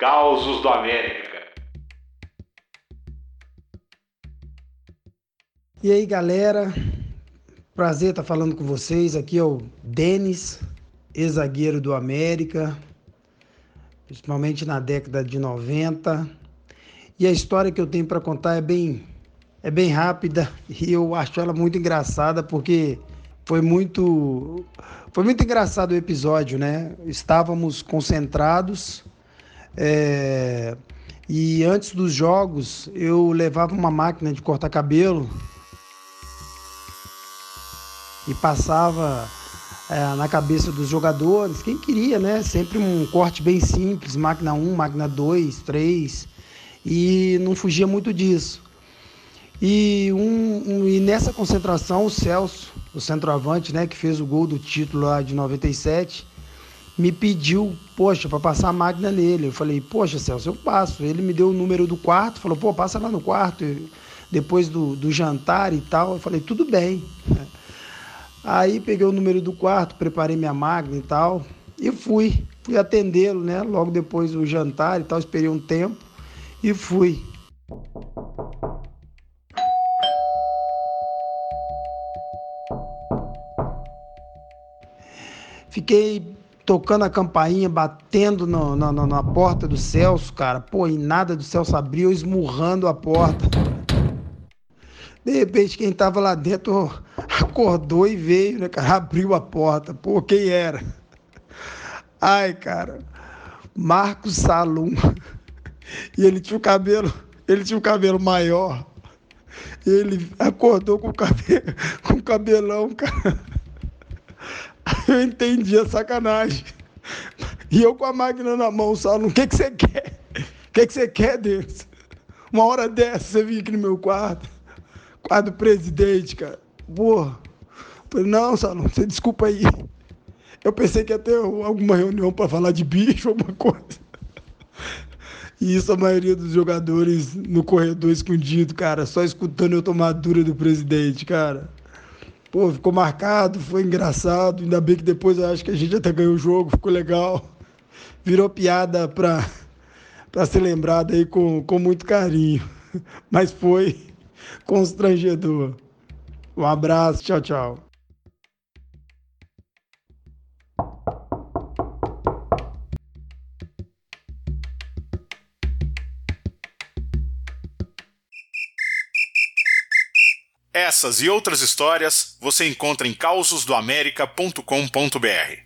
Causos do América. E aí, galera? Prazer estar falando com vocês. Aqui é o Denis, ex-zagueiro do América, principalmente na década de 90. E a história que eu tenho para contar é bem é bem rápida e eu acho ela muito engraçada porque foi muito foi muito engraçado o episódio, né? Estávamos concentrados é, e antes dos jogos eu levava uma máquina de cortar cabelo e passava é, na cabeça dos jogadores, quem queria, né? Sempre um corte bem simples, máquina 1, máquina 2, 3, e não fugia muito disso. E, um, um, e nessa concentração, o Celso, o centroavante, né, que fez o gol do título lá de 97, me pediu, poxa, para passar a máquina nele. Eu falei, poxa, Celso, eu passo. Ele me deu o número do quarto, falou, pô, passa lá no quarto, depois do, do jantar e tal. Eu falei, tudo bem. Aí peguei o número do quarto, preparei minha máquina e tal, e fui. Fui atendê-lo, né? Logo depois do jantar e tal, esperei um tempo e fui. Fiquei tocando a campainha, batendo no, no, no, na porta do Celso, cara. Pô, e nada do Celso abriu, esmurrando a porta. De repente, quem tava lá dentro acordou e veio, né, cara? Abriu a porta. Pô, quem era? Ai, cara. Marcos Salum. E ele tinha o cabelo, ele tinha o cabelo maior. Ele acordou com o cabelo, com o cabelão, cara. Eu entendi a sacanagem. E eu com a máquina na mão, Saulo, o que, que você quer? O que, que você quer, Deus? Uma hora dessa você vinha aqui no meu quarto. Quarto do presidente, cara. Porra. Falei, não, Saulo, você desculpa aí. Eu pensei que ia ter alguma reunião para falar de bicho, alguma coisa. E isso a maioria dos jogadores no corredor escondido, cara, só escutando eu tomar dura do presidente, cara. Pô, ficou marcado, foi engraçado. Ainda bem que depois eu acho que a gente até ganhou o jogo, ficou legal. Virou piada pra, pra ser lembrado aí com, com muito carinho. Mas foi constrangedor. Um abraço, tchau, tchau. Essas e outras histórias você encontra em causosdoamerica.com.br.